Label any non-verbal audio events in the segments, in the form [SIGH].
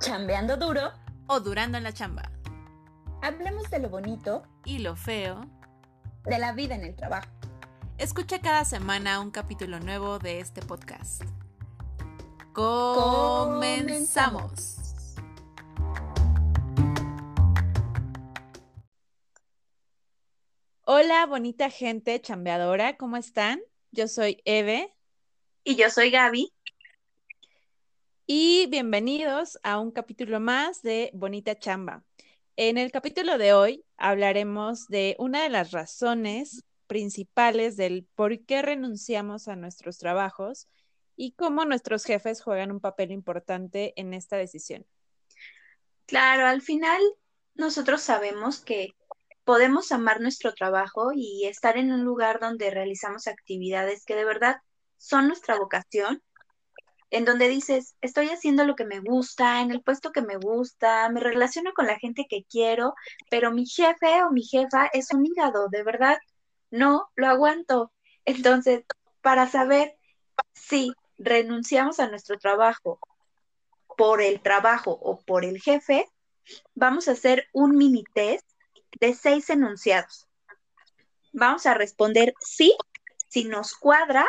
chambeando duro o durando en la chamba. Hablemos de lo bonito y lo feo de la vida en el trabajo. Escucha cada semana un capítulo nuevo de este podcast. Comenzamos. Hola, bonita gente chambeadora, ¿cómo están? Yo soy Eve. Y yo soy Gaby. Y bienvenidos a un capítulo más de Bonita Chamba. En el capítulo de hoy hablaremos de una de las razones principales del por qué renunciamos a nuestros trabajos y cómo nuestros jefes juegan un papel importante en esta decisión. Claro, al final nosotros sabemos que podemos amar nuestro trabajo y estar en un lugar donde realizamos actividades que de verdad son nuestra vocación en donde dices, estoy haciendo lo que me gusta, en el puesto que me gusta, me relaciono con la gente que quiero, pero mi jefe o mi jefa es un hígado, de verdad, no lo aguanto. Entonces, para saber si renunciamos a nuestro trabajo por el trabajo o por el jefe, vamos a hacer un mini test de seis enunciados. Vamos a responder sí si nos cuadra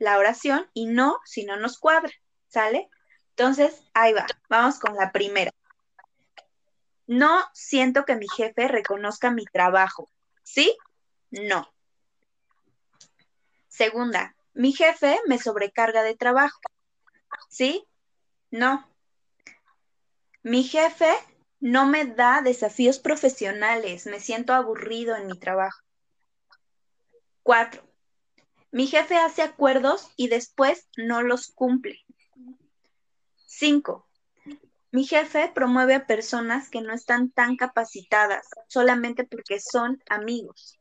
la oración y no si no nos cuadra, ¿sale? Entonces, ahí va, vamos con la primera. No siento que mi jefe reconozca mi trabajo. ¿Sí? No. Segunda, mi jefe me sobrecarga de trabajo. ¿Sí? No. Mi jefe no me da desafíos profesionales. Me siento aburrido en mi trabajo. Cuatro, mi jefe hace acuerdos y después no los cumple. Cinco, mi jefe promueve a personas que no están tan capacitadas solamente porque son amigos.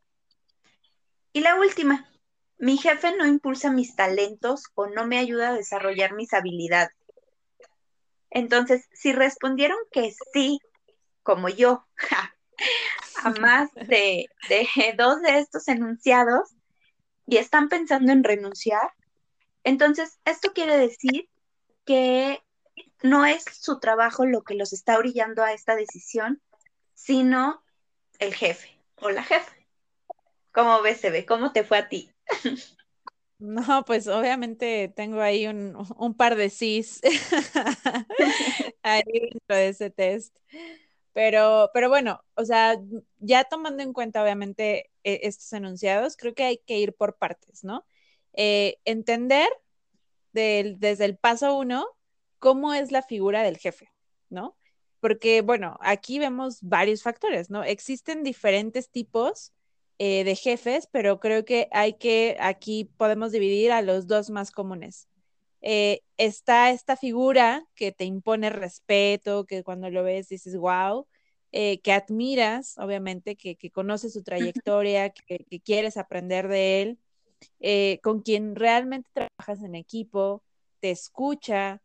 Y la última, mi jefe no impulsa mis talentos o no me ayuda a desarrollar mis habilidades. Entonces, si respondieron que sí, como yo, [LAUGHS] a más de, de dos de estos enunciados, y están pensando en renunciar, entonces esto quiere decir que no es su trabajo lo que los está brillando a esta decisión, sino el jefe o la jefa. ¿Cómo ves, Eve? ¿Cómo te fue a ti? No, pues obviamente tengo ahí un, un par de sís [LAUGHS] ahí dentro de ese test. Pero, pero bueno, o sea, ya tomando en cuenta obviamente e, estos enunciados, creo que hay que ir por partes, ¿no? Eh, entender desde el paso uno cómo es la figura del jefe, ¿no? Porque, bueno, aquí vemos varios factores, ¿no? Existen diferentes tipos eh, de jefes, pero creo que hay que, aquí podemos dividir a los dos más comunes. Eh, está esta figura que te impone respeto, que cuando lo ves dices, wow, eh, que admiras, obviamente, que, que conoces su trayectoria, que, quieres aprender de él, eh, con quien realmente trabajas en equipo, te escucha,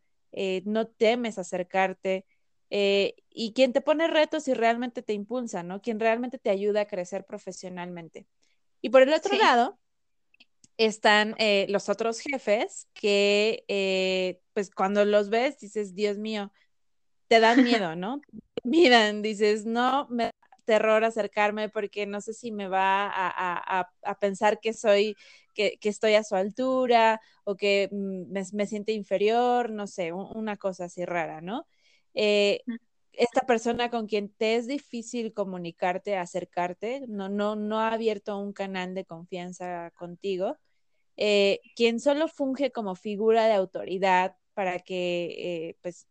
no temes acercarte. y quien te pone retos y realmente te impulsa, ¿no? Quien realmente te ayuda a crecer profesionalmente. Y por el otro lado, están eh, los otros jefes que, eh, pues cuando los ves, dices, Dios mío, te dan [LAUGHS] miedo, ¿no? Miran, dices, no, me da terror acercarme porque no sé si me va a, a, pensar que soy, que, que, estoy a su altura o que mm, me, me siente inferior, no sé, una cosa así rara, ¿no? Eh, esta persona con quien te es difícil comunicarte, acercarte, no, no, no ha abierto un canal de confianza contigo, eh, quien solo funge como figura de autoridad para que, eh, pues,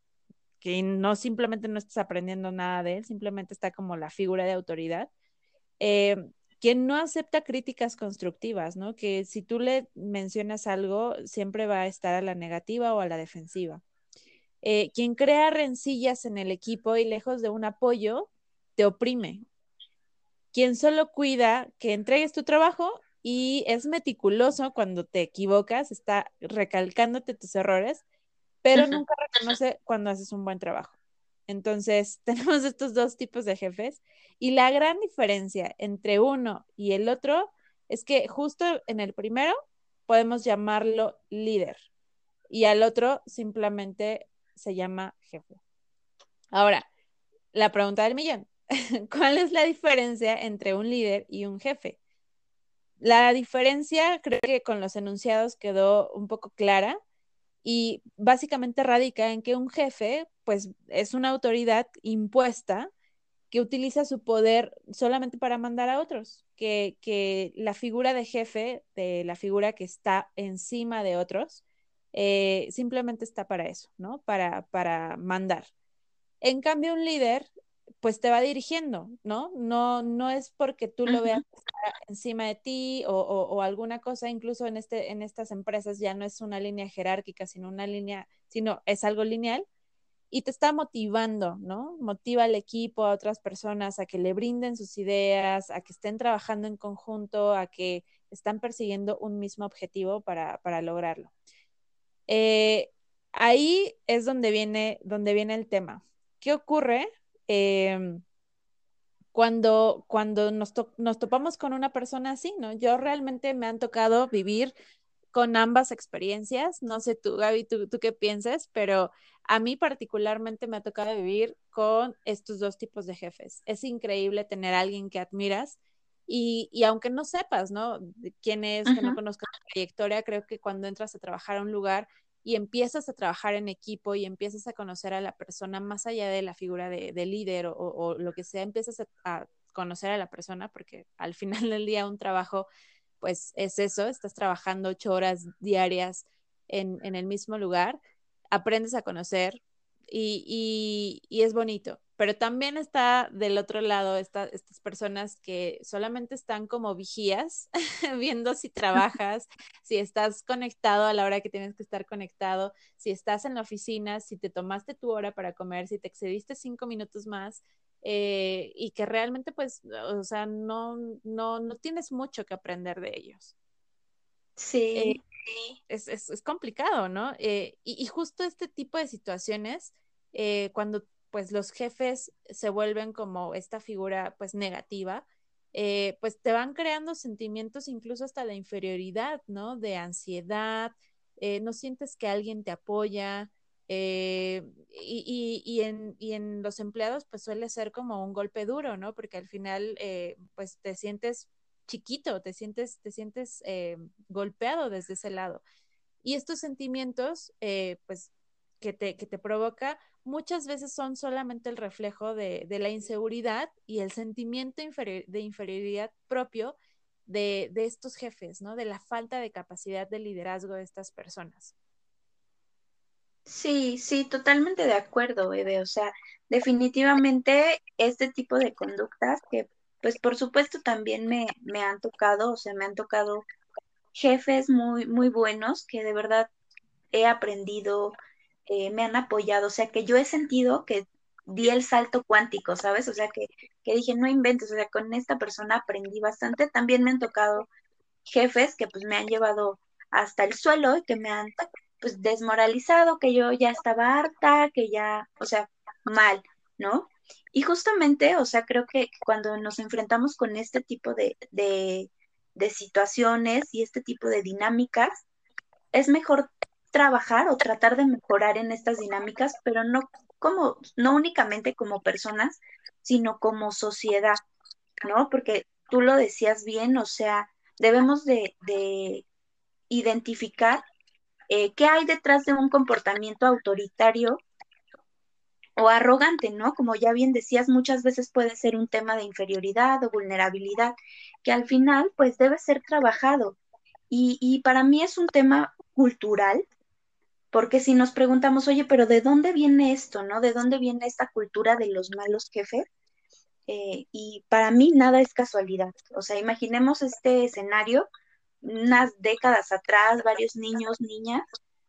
que no simplemente no estés aprendiendo nada de él, simplemente está como la figura de autoridad. Eh, quien no acepta críticas constructivas, ¿no? Que si tú le mencionas algo, siempre va a estar a la negativa o a la defensiva. quien crea rencillas en el equipo y lejos de un apoyo, te oprime. Quien solo cuida que entregues tu trabajo y es meticuloso cuando te equivocas, está recalcándote tus errores, pero nunca reconoce cuando haces un buen trabajo. Entonces, [LAUGHS] tenemos estos dos tipos de jefes y la gran diferencia entre uno y el otro es que justo en el primero podemos llamarlo líder y al otro simplemente se llama jefe. Ahora, la pregunta del millón. [LAUGHS] ¿Cuál es la diferencia entre un líder y un jefe? La diferencia creo que con los enunciados quedó un poco clara y básicamente radica en que un jefe pues es una autoridad impuesta que utiliza su poder solamente para mandar a otros, que, que la figura de jefe, de la figura que está encima de otros, eh, simplemente está para eso, ¿no? Para, para mandar. En cambio, un líder pues te va dirigiendo, ¿no? No, no es porque tú lo veas encima de ti o, alguna cosa, incluso en, este, en estas empresas ya no es una línea jerárquica, sino una línea, sino es algo lineal y te está motivando, ¿no? Motiva al equipo, a otras personas a que le brinden sus ideas, a que estén trabajando en conjunto, a que están persiguiendo un mismo objetivo para, lograrlo. Eh, ahí es donde viene, donde viene el tema. ¿Qué ocurre Em, cuando, cuando nos, nos, topamos con una persona así, ¿no? Yo realmente me han tocado vivir con ambas experiencias. No sé tú, Gaby, tú, tú, qué piensas, pero a mí particularmente me ha tocado vivir con estos dos tipos de jefes. Es increíble tener a alguien que admiras y, y aunque no sepas, ¿no? Quién es, que no conozcas su trayectoria, creo que cuando entras a trabajar a un lugar y empiezas a trabajar en equipo y empiezas a conocer a la persona más allá de la figura de, líder o, lo que sea, empiezas a, conocer a la persona porque al [LAUGHS] final del día un trabajo pues es eso, estás trabajando ocho horas diarias en, en el mismo lugar, aprendes a conocer y, y, y es bonito pero también está del otro lado estas personas que solamente están como vigías, [LAUGHS] viendo si trabajas, [LAUGHS] si estás conectado a la hora que tienes que estar conectado, si estás en la oficina, si te tomaste tu hora para comer, si te excediste cinco minutos más. Eh, y que realmente pues, o sea, no, no, no tienes mucho que aprender de ellos. Sí. Eh, es, es, es, complicado, ¿no? Eh, y, y, justo este tipo de situaciones, cuando pues los jefes se vuelven como esta figura pues negativa, eh, pues te van creando sentimientos incluso hasta de inferioridad, ¿no? De ansiedad, eh, no sientes que alguien te apoya. Eh, y, y, en, y, en, los empleados pues suele ser como un golpe duro, ¿no? Porque al final pues te sientes chiquito, te sientes, te sientes golpeado desde ese lado. Y estos sentimientos pues que te, que te provoca muchas veces son solamente el reflejo de, la inseguridad y el sentimiento de inferioridad propio de, estos jefes, ¿no? De la falta de capacidad de liderazgo de estas personas. Sí, sí, totalmente de acuerdo, bebé. O sea, definitivamente este tipo de conductas que, pues por supuesto también me, me han tocado, o sea, me han tocado jefes muy, muy buenos que de verdad he aprendido eh, me han apoyado, o sea que yo he sentido que di el salto cuántico, ¿sabes? O sea que, que dije, no inventes, o sea, con esta persona aprendí bastante. También me han tocado jefes que pues me han llevado hasta el suelo y que me han pues desmoralizado, que yo ya estaba harta, que ya, o sea, mal, ¿no? Y justamente, o sea, creo que cuando nos enfrentamos con este tipo de, de, de situaciones y este tipo de dinámicas, es mejor trabajar o tratar de mejorar en estas dinámicas, pero no como, no únicamente como personas, sino como sociedad, ¿no? Porque tú lo decías bien, o sea, debemos de, identificar eh, qué hay detrás de un comportamiento autoritario o arrogante, ¿no? Como ya bien decías, muchas veces puede ser un tema de inferioridad o vulnerabilidad, que al final pues debe ser trabajado. Y, y para mí es un tema cultural, porque si nos preguntamos, oye, pero ¿de dónde viene esto, no? ¿De dónde viene esta cultura de los malos jefes? Eh, y para mí nada es casualidad. O sea, imaginemos este escenario, unas décadas atrás, varios niños, niñas,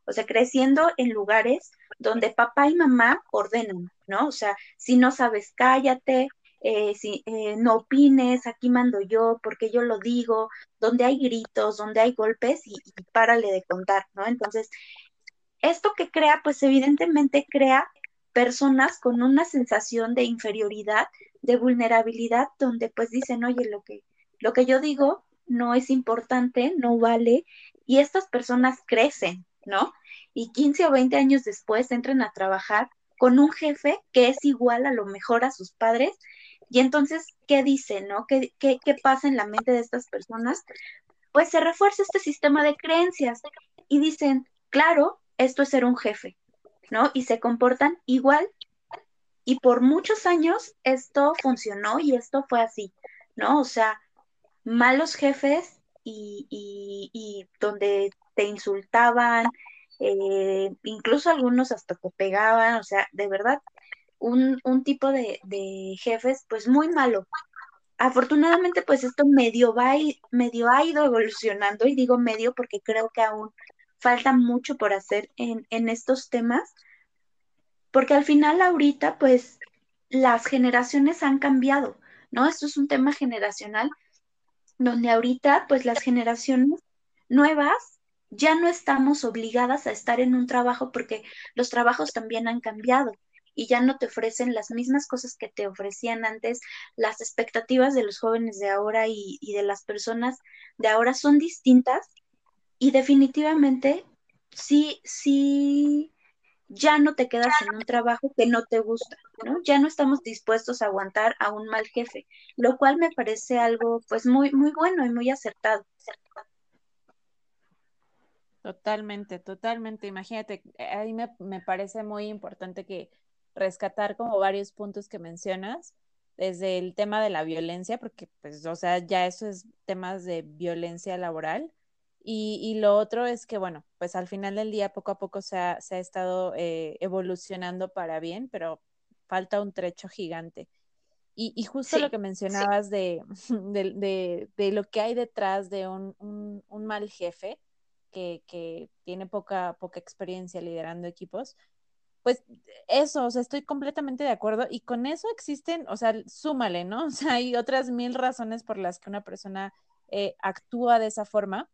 o sea, creciendo en lugares donde papá y mamá ordenan, ¿no? O sea, si no sabes, cállate, eh, si eh, no opines, aquí mando yo, porque yo lo digo, donde hay gritos, donde hay golpes y, y párale de contar, ¿no? Entonces, esto que crea, pues evidentemente crea personas con una sensación de inferioridad, de vulnerabilidad, donde pues dicen, oye, lo que, lo que yo digo no es importante, no vale, y estas personas crecen, ¿no? Y 15 o 20 años después entran a trabajar con un jefe que es igual a lo mejor a sus padres. Y entonces, ¿qué dice, no? ¿Qué, qué, qué pasa en la mente de estas personas? Pues se refuerza este sistema de creencias y dicen, claro, esto es ser un jefe, ¿no? Y se comportan igual. Y por muchos años esto funcionó y esto fue así, ¿no? O sea, malos jefes y, y, y donde te insultaban, eh, incluso algunos hasta te pegaban, o sea, de verdad, un, un tipo de, de, jefes pues muy malo. Afortunadamente pues esto medio, va medio ha ido evolucionando y digo medio porque creo que aún falta mucho por hacer en, en estos temas, porque al final ahorita pues las generaciones han cambiado, ¿no? Esto es un tema generacional donde ahorita pues las generaciones nuevas ya no estamos obligadas a estar en un trabajo porque los trabajos también han cambiado y ya no te ofrecen las mismas cosas que te ofrecían antes. Las expectativas de los jóvenes de ahora y, y de las personas de ahora son distintas y definitivamente sí, sí, ya no te quedas en un trabajo que no te gusta, ¿no? Ya no estamos dispuestos a aguantar a un mal jefe, lo cual me parece algo pues muy, muy bueno y muy acertado. Totalmente, totalmente. Imagínate, a mí me, me, parece muy importante que rescatar como varios puntos que mencionas, desde el tema de la violencia, porque pues, o sea, ya eso es temas de violencia laboral. Y, y lo otro es que, bueno, pues al final del día poco a poco se ha, se ha estado eh, evolucionando para bien, pero falta un trecho gigante. Y, y justo sí, lo que mencionabas sí. de, [LAUGHS] de, de, de, lo que hay detrás de un, un, un mal jefe, que, que, tiene poca, poca experiencia liderando equipos, pues eso, o sea, estoy completamente de acuerdo y con eso existen, o sea, súmale, ¿no? [LAUGHS] O sea, hay otras mil razones por las que una persona eh, actúa de esa forma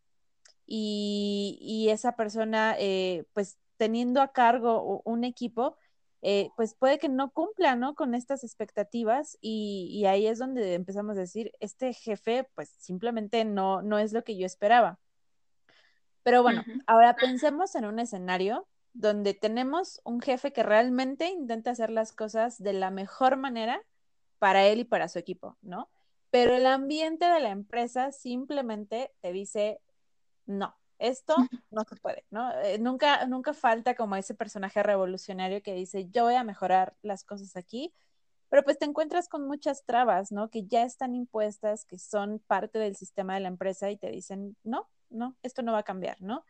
y, y esa persona, eh, pues teniendo a cargo un equipo, eh, pues puede que no cumpla, ¿no? Con estas expectativas y, y, ahí es donde empezamos a decir, este jefe, pues simplemente no, no es lo que yo esperaba. Pero bueno, uh -huh. ahora pensemos en un escenario donde tenemos un jefe que realmente intenta hacer las cosas de la mejor manera para él y para su equipo, ¿no? Pero el ambiente de la empresa simplemente te dice, no, esto no se puede, ¿no? Eh, nunca, nunca falta como ese personaje revolucionario que dice, yo voy a mejorar las cosas aquí, pero pues te encuentras con muchas trabas, ¿no? Que ya están impuestas, que son parte del sistema de la empresa y te dicen, no, no, esto no va a cambiar, ¿no?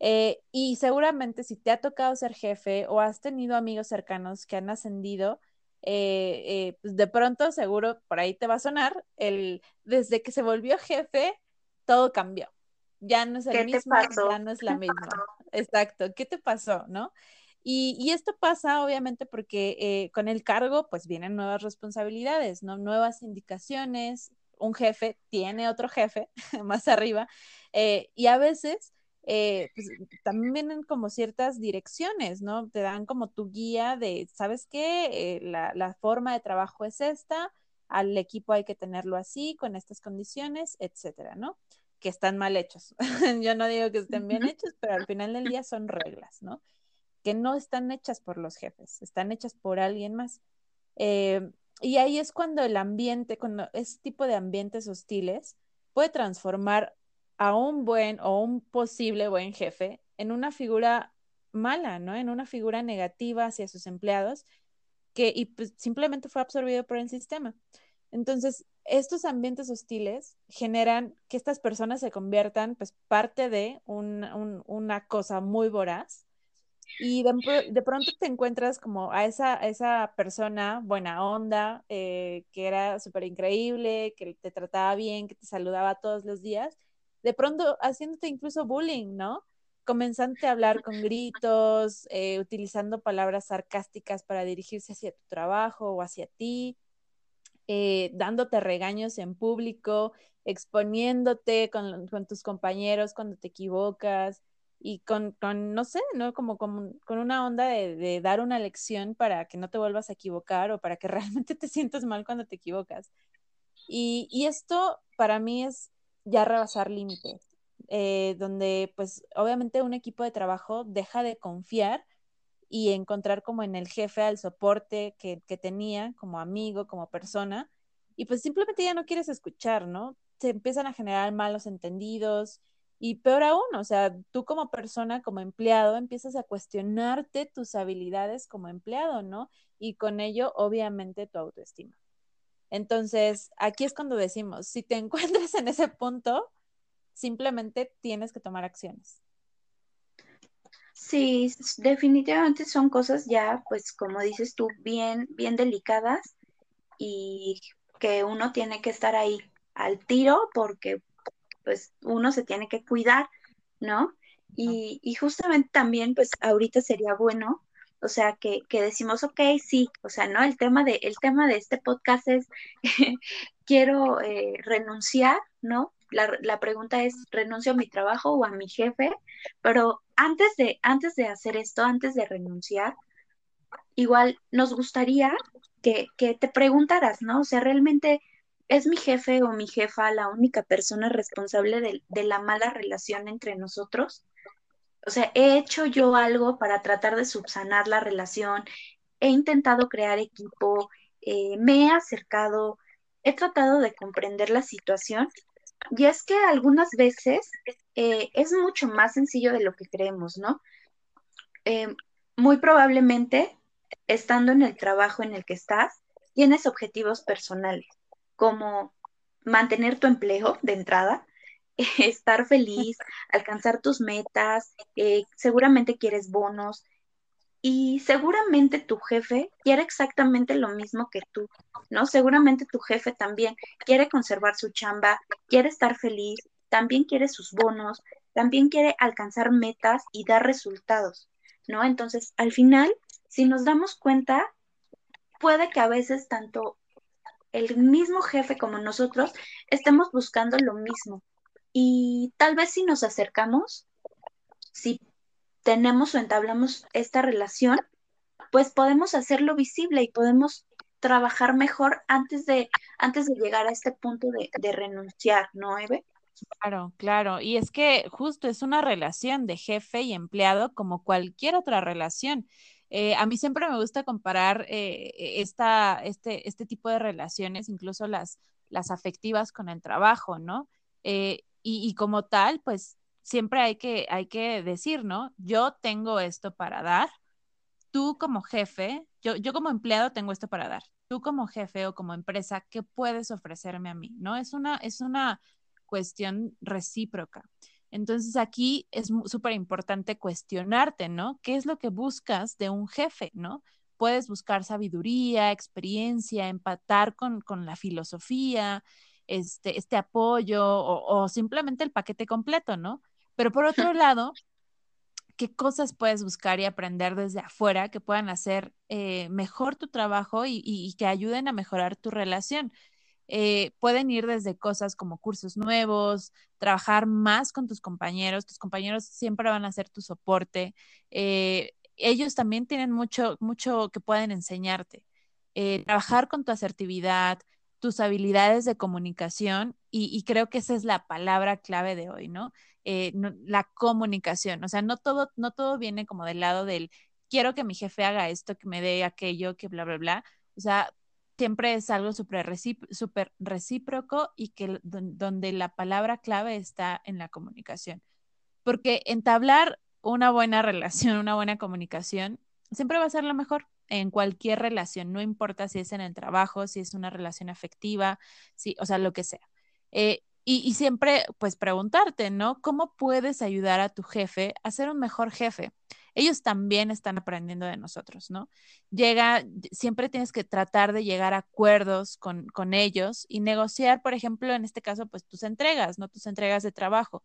Eh, y seguramente si te ha tocado ser jefe o has tenido amigos cercanos que han ascendido, eh, pues de pronto seguro por ahí te va a sonar el desde que se volvió jefe, todo cambió. Ya no es el mismo, ya no es la misma. Exacto. ¿Qué te pasó? ¿No? Y, y esto pasa obviamente porque eh, con el cargo pues vienen nuevas responsabilidades, ¿no? Nuevas indicaciones. Un jefe tiene otro jefe [LAUGHS] más arriba eh, y a veces eh, pues, también vienen como ciertas direcciones, ¿no? Te dan como tu guía de, ¿sabes qué? La, la, forma de trabajo es esta, al equipo hay que tenerlo así, con estas condiciones, etcétera, ¿no? Que están mal hechos. [LAUGHS] Yo no digo que estén bien hechos, pero al final del día son reglas, ¿no? Que no están hechas por los jefes, están hechas por alguien más. Eh, y ahí es cuando el ambiente, cuando ese tipo de ambientes hostiles puede transformar a un buen o un posible buen jefe en una figura mala, ¿no? En una figura negativa hacia sus empleados que y pues, simplemente fue absorbido por el sistema. Entonces, estos ambientes hostiles generan que estas personas se conviertan, pues, parte de un, un, una cosa muy voraz y de, pronto te encuentras como a esa, persona buena onda, eh, que era súper increíble, que te trataba bien, que te saludaba todos los días, de pronto haciéndote incluso bullying, ¿no? Comenzando a hablar con gritos, eh, utilizando palabras sarcásticas para dirigirse hacia tu trabajo o hacia ti, eh, dándote regaños en público, exponiéndote con, tus compañeros cuando te equivocas y con, no sé, ¿no? Como, con una onda de, dar una lección para que no te vuelvas a equivocar o para que [LAUGHS] realmente te sientas mal cuando te equivocas. Y, y esto para mí es ya rebasar límites, eh, donde pues obviamente un equipo de trabajo deja de confiar y encontrar como en el jefe al soporte que, que tenía como amigo, como persona, y pues simplemente ya no quieres escuchar, ¿no? Se empiezan a generar malos entendidos y peor aún, o sea, tú como persona, como empleado, empiezas a cuestionarte tus habilidades como empleado, ¿no? Y con ello, obviamente, tu autoestima. Entonces, aquí es cuando decimos, si te [LAUGHS] encuentras en ese punto, simplemente tienes que tomar acciones. Sí, definitivamente son cosas ya, pues como dices tú, bien, bien delicadas y que uno tiene que estar ahí al tiro porque pues uno se tiene que cuidar, ¿no? Y, y justamente también, pues ahorita sería bueno, o sea, que, que, decimos, ok, sí, o sea, ¿no? El tema de, el tema de este podcast es, [LAUGHS] quiero eh, renunciar, ¿no? La, la, pregunta es, ¿renuncio a mi trabajo o a mi jefe? Pero antes de, antes de hacer esto, antes de renunciar, igual nos gustaría que, que te preguntaras, ¿no? O sea, realmente ¿Es mi jefe o mi jefa la única persona responsable de, de, la mala relación entre nosotros? O sea, ¿he hecho yo algo para tratar de subsanar la relación? ¿He intentado crear equipo? Eh, ¿Me he acercado? ¿He tratado de comprender la situación? Y es que algunas veces eh, es mucho más sencillo de lo que creemos, ¿no? Eh, muy probablemente, estando en el trabajo en el que estás, tienes objetivos personales como mantener tu empleo de entrada, [LAUGHS] estar feliz, [LAUGHS] alcanzar tus metas, eh, seguramente quieres bonos y seguramente tu jefe quiere exactamente lo mismo que tú, ¿no? Seguramente tu jefe también quiere conservar su chamba, quiere estar feliz, también quiere sus bonos, también quiere alcanzar metas y dar resultados, ¿no? Entonces, al final, si nos damos cuenta, puede que a veces tanto el mismo jefe como nosotros estemos buscando lo mismo. Y tal vez si nos acercamos, si tenemos o entablamos esta relación, pues podemos hacerlo visible y podemos trabajar mejor antes de, antes de llegar a este punto de, de renunciar, ¿no, Eve? Claro, claro. Y es que justo es una relación de jefe y empleado como cualquier otra relación. Eh, a mí siempre me gusta comparar eh, e, esta, este, este tipo de relaciones, incluso las, las afectivas con el trabajo, ¿no? Eh, y, y, como tal, pues siempre hay que, hay que decir, ¿no? Yo tengo esto para dar, tú como jefe, yo, yo como empleado tengo esto para dar, tú como jefe o como empresa, ¿qué puedes ofrecerme a mí? ¿No? Es una, es una cuestión recíproca. Entonces aquí es súper importante cuestionarte, ¿no? ¿Qué es lo que buscas de un jefe, ¿no? Puedes buscar sabiduría, experiencia, empatar con, con la filosofía, este, este apoyo o, o, simplemente el paquete completo, ¿no? Pero por otro lado, ¿qué cosas puedes buscar y aprender desde afuera que puedan hacer eh, mejor tu trabajo y, que ayuden a mejorar tu relación? Eh, pueden ir desde cosas como cursos nuevos, trabajar más con tus compañeros, tus compañeros siempre van a ser tu soporte. Eh, ellos también tienen mucho, mucho que pueden enseñarte. Trabajar con tu asertividad, tus habilidades de comunicación y, creo que esa es la palabra clave de hoy, ¿no? ¿no? La comunicación, o sea, no todo, no todo viene como del lado del quiero que mi jefe haga esto, que me dé aquello, que bla, bla, bla. O sea, siempre es algo súper super recíproco y que donde la palabra clave está en la comunicación. Porque entablar una buena [LAUGHS] relación, una buena comunicación, siempre va a ser lo mejor en cualquier relación, no importa si es en el trabajo, si es una relación afectiva, si, o sea, lo que sea. Eh, y, siempre, pues, preguntarte, ¿no? ¿Cómo puedes ayudar a tu jefe a ser un mejor jefe? ellos también están aprendiendo de nosotros, ¿no? Llega, siempre tienes que tratar de llegar a acuerdos con, con ellos y negociar, por ejemplo, en este caso, pues tus entregas, ¿no? Tus entregas de trabajo.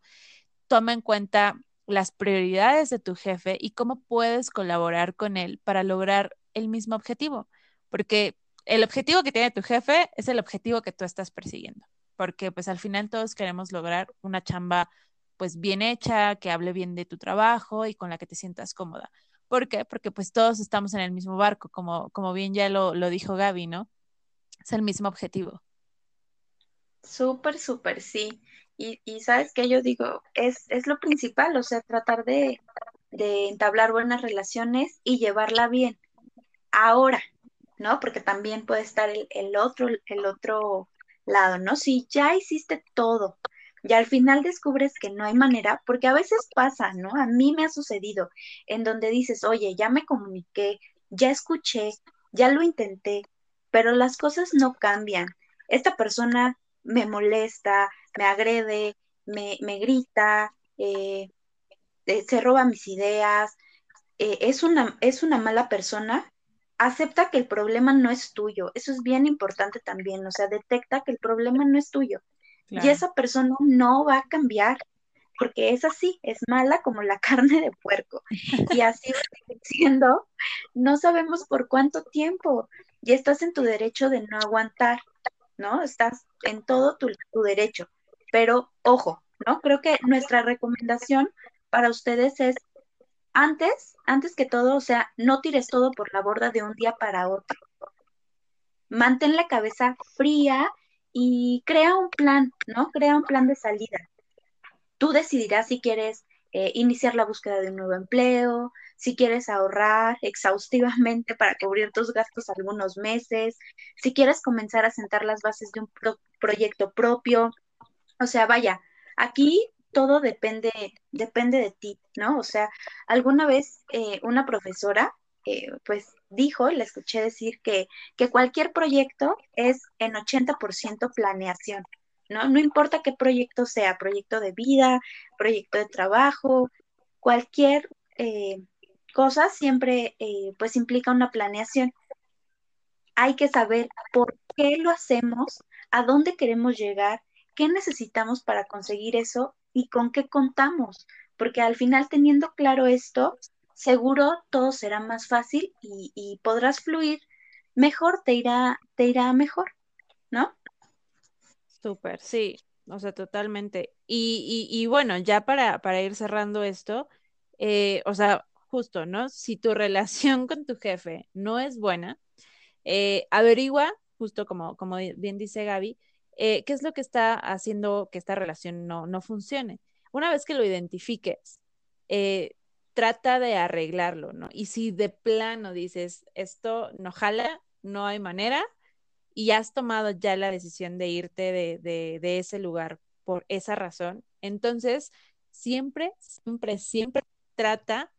Toma en cuenta las prioridades de tu jefe y cómo puedes colaborar con él para lograr el mismo objetivo, porque el objetivo que tiene tu jefe es el objetivo que tú estás persiguiendo, porque pues al final todos queremos lograr una chamba pues bien hecha, que hable bien de tu trabajo y con la que te sientas cómoda. ¿Por qué? Porque pues todos estamos en el mismo barco, como, como bien ya lo, lo dijo Gaby, ¿no? Es el mismo objetivo. Súper, súper, sí. Y, y sabes que yo digo, es, es lo principal, o sea, tratar de, de entablar buenas relaciones y llevarla bien. Ahora, ¿no? Porque también puede estar el, otro, el otro lado, ¿no? Si ya hiciste todo, y al final descubres que no hay manera, porque a veces pasa, ¿no? A mí me ha sucedido en donde dices, oye, ya me comuniqué, ya escuché, ya lo intenté, pero las cosas no cambian. Esta persona me molesta, me agrede, me, me grita, eh, eh, se roba mis ideas, eh, es, una, es una mala persona, acepta que el problema no es tuyo. Eso es bien importante también, o sea, detecta que el problema no es tuyo. Y esa persona no va a cambiar, porque es así, es mala como la [LAUGHS] carne de puerco. Y así siendo, no sabemos por cuánto tiempo. Y estás en tu derecho de no aguantar, ¿no? Estás en todo tu, tu derecho. Pero ojo, ¿no? Creo que nuestra recomendación para ustedes es antes, antes que todo, o sea, no tires todo por la borda de un día para otro. Mantén la cabeza fría y crea un plan, ¿no? Crea un plan de salida. Tú decidirás si quieres eh, iniciar la búsqueda de un nuevo empleo, si quieres ahorrar exhaustivamente para cubrir tus gastos algunos meses, si quieres comenzar a sentar las bases de un proyecto propio. O sea, vaya, aquí todo depende, depende de ti, ¿no? O sea, alguna vez eh, una profesora eh, pues dijo, le escuché decir que, que cualquier proyecto es en 80% planeación, ¿no? No importa qué proyecto sea, proyecto de vida, proyecto de trabajo, cualquier eh, cosa siempre pues implica una planeación. Hay que saber por qué lo hacemos, a dónde queremos llegar, qué necesitamos para conseguir eso y con qué contamos, porque al final teniendo claro esto, seguro todo será más fácil y, podrás fluir mejor, te irá, te irá mejor, ¿no? Súper, sí, o sea, totalmente. Y, bueno, ya para, para, ir cerrando esto, eh, o sea, justo, ¿no? Si tu [LAUGHS] relación con tu jefe no es buena, eh, averigua, justo como, como bien dice Gaby, eh, qué es lo que está haciendo que esta relación no, no funcione. Una vez que lo identifiques, trata de arreglarlo, ¿no? Y si de plano dices, esto no jala, no hay manera, y has tomado ya la decisión de irte de, ese lugar por esa razón, entonces siempre, siempre, siempre trata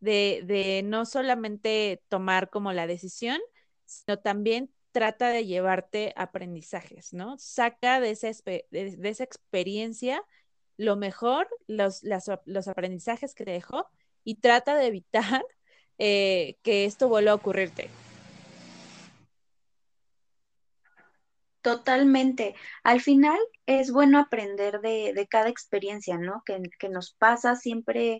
de, de, no solamente tomar como la decisión, sino también trata de llevarte aprendizajes, ¿no? Saca de esa, de, esa experiencia lo mejor, los, los aprendizajes que dejó y trata de evitar [LAUGHS] eh, que esto vuelva a ocurrirte. Totalmente. Al final es bueno aprender de, cada experiencia, ¿no? Que, que, nos pasa siempre,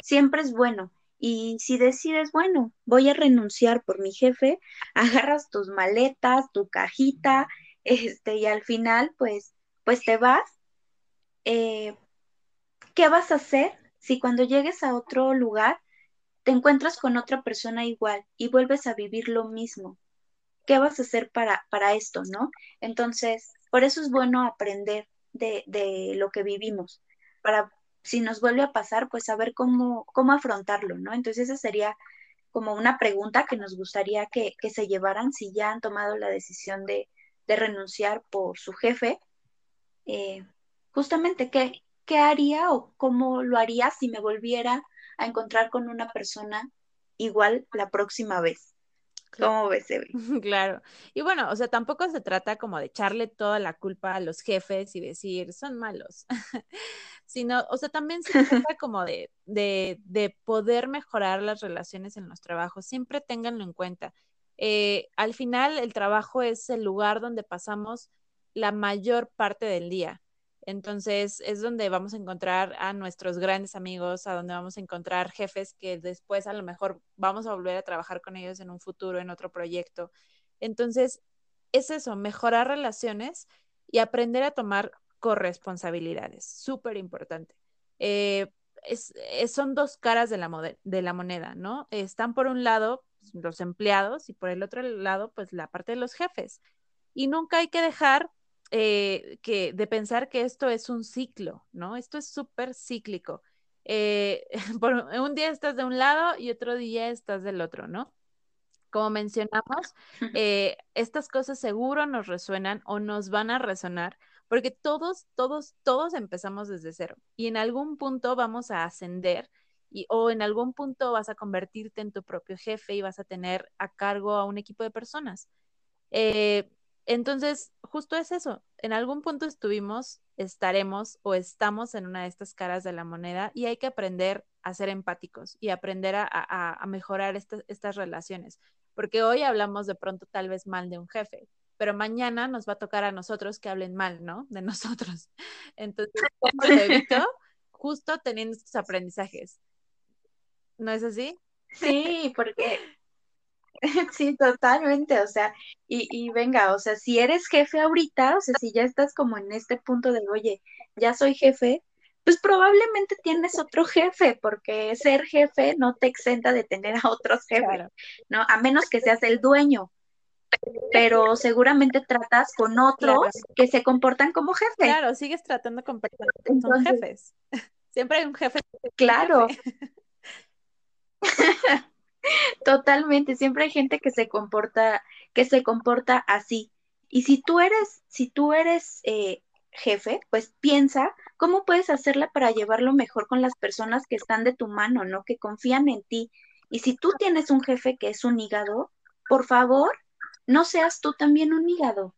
siempre es bueno. Y si decides, bueno, voy a renunciar por mi jefe, [LAUGHS] agarras tus maletas, tu cajita, [LAUGHS] este, y al final, pues, pues te vas. Eh, ¿Qué vas a hacer? si cuando llegues a otro lugar te encuentras con otra persona igual y vuelves a vivir lo mismo, ¿qué vas a hacer para, para esto, no? Entonces, por eso es bueno aprender de, de lo que vivimos, para si nos vuelve a pasar, pues saber cómo, cómo afrontarlo, ¿no? Entonces, esa sería como una pregunta que nos gustaría que, que se llevaran si ya han tomado la decisión de, de renunciar por su jefe. Eh, justamente, ¿qué, qué haría o cómo lo haría si me volviera a encontrar con una persona igual la próxima vez. ¿Cómo ves? [LAUGHS] Claro. Y bueno, o sea, tampoco se trata como de echarle toda la culpa a los jefes y decir, son malos, [LAUGHS] sino, o sea, también se [LAUGHS] trata como de, de, de, poder mejorar las relaciones en los trabajos. Siempre ténganlo en cuenta. Eh, al final, el trabajo es el lugar donde pasamos la mayor parte del día. Entonces es donde vamos a encontrar a nuestros grandes amigos, a donde vamos a encontrar jefes que después a lo mejor vamos a volver a trabajar con ellos en un futuro, en otro proyecto. Entonces es eso, mejorar relaciones y aprender a tomar corresponsabilidades, súper importante. Eh, son dos caras de la, de la moneda, ¿no? Están por un lado pues, los empleados y por el otro lado, pues la parte de los jefes. Y nunca hay que dejar eh, que, de pensar que esto es un ciclo, ¿no? Esto es súper cíclico. eh, [LAUGHS] por un día estás de un lado y otro día estás del otro, ¿no? Como mencionamos, eh, estas cosas seguro nos resuenan o nos van a resonar porque todos, todos, todos empezamos desde cero y en algún punto vamos a ascender y, o en algún punto vas a convertirte en tu propio jefe y vas a tener a cargo a un equipo de personas. Eh, entonces, justo es eso. En algún punto estuvimos, estaremos o estamos en una de estas caras de la moneda y hay que aprender a ser empáticos y aprender a, mejorar estas relaciones. Porque hoy hablamos de pronto tal vez mal de un jefe, pero mañana nos va a tocar a nosotros que hablen mal, ¿no? De [LAUGHS] nosotros. Entonces, ¿cómo lo evito? [LAUGHS] Justo teniendo estos aprendizajes. ¿No es así? Sí, porque [LAUGHS] Sí, totalmente, o sea, y, y venga, o sea, si eres jefe ahorita, o sea, si ya estás como en este punto de, oye, ya soy jefe, pues probablemente tienes otro jefe, porque ser jefe no te exenta de tener a otros jefes, ¿no? A menos que seas el dueño, pero seguramente tratas con otros que se comportan como jefe. Claro, sigues tratando con personas que son jefes. [LAUGHS] Siempre hay un jefe. Claro. [LAUGHS] [LAUGHS] Totalmente, siempre hay gente que se comporta, que se comporta así. Y si tú eres, si tú eres eh, jefe, pues piensa cómo puedes hacerla para llevarlo mejor con las personas que están de tu mano, ¿no? Que confían en ti. Y si tú tienes un jefe que es un hígado, por favor, no seas tú también un hígado.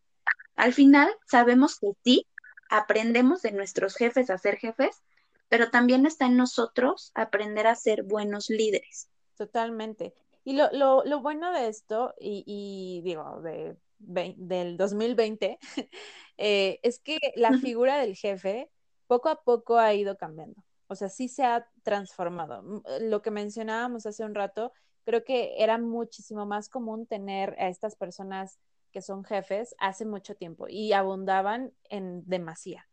Al final sabemos que sí, aprendemos de nuestros jefes a ser jefes, pero también está en nosotros aprender a ser buenos líderes. Totalmente. Y lo, lo, lo bueno de esto, y, y digo, de, del 2020, [LAUGHS] eh, es que la figura del jefe poco a poco ha ido cambiando. O sea, sí se ha transformado. Eh, lo que mencionábamos hace un rato, creo que era muchísimo más común tener a estas personas que son jefes hace mucho tiempo y abundaban en demasía.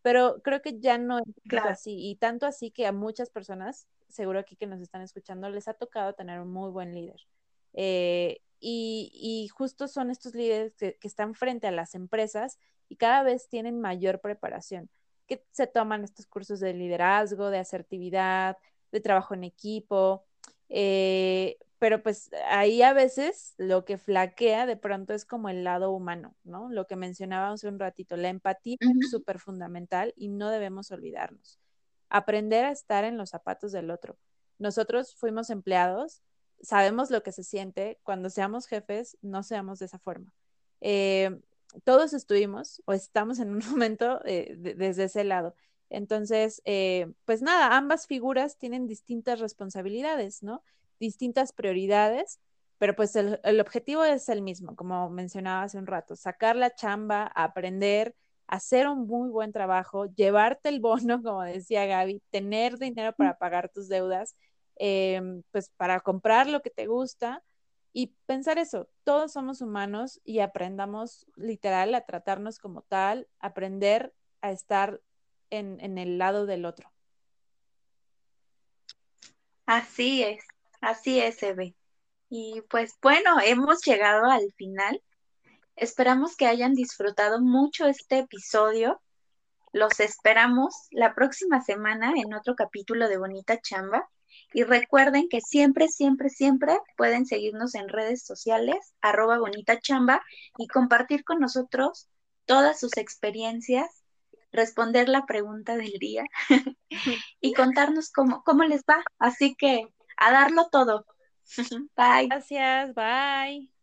Pero creo que ya no es así, y tanto así que a muchas personas seguro aquí que nos están escuchando, les ha tocado tener un muy buen líder. Eh, y, justo son estos líderes que, están frente a las empresas y cada vez tienen mayor preparación, que se toman estos cursos de liderazgo, de asertividad, de trabajo en equipo, eh, pero pues ahí a veces lo que flaquea de pronto es como el lado humano, ¿no? Lo que mencionábamos un ratito, la empatía es súper fundamental y no debemos olvidarnos aprender a estar en los zapatos del otro. Nosotros fuimos empleados, sabemos lo que se siente, cuando seamos jefes, no seamos de esa forma. Eh, todos estuvimos o estamos en un [LAUGHS] momento eh, desde ese lado. Entonces, eh, pues nada, ambas figuras tienen distintas responsabilidades, ¿no? Distintas prioridades, pero pues el, el objetivo es el mismo, como mencionaba hace un rato, sacar la chamba, aprender, hacer un muy buen trabajo, llevarte el bono, [LAUGHS] como decía Gaby, tener dinero para pagar tus deudas, em, pues para comprar lo que te gusta y pensar eso, todos somos humanos y aprendamos literal a tratarnos como tal, aprender a estar en, en el lado del otro. Así es, así es, Eve. Y pues bueno, hemos llegado al final Esperamos que hayan disfrutado mucho este episodio. Los esperamos la próxima semana en otro capítulo de Bonita Chamba. Y recuerden que siempre, siempre, siempre pueden seguirnos en redes sociales, arroba bonita chamba, y compartir con nosotros todas sus experiencias, responder la pregunta del día [LAUGHS] y contarnos cómo, cómo les va. Así que a darlo todo. [LAUGHS] Bye. Gracias, bye.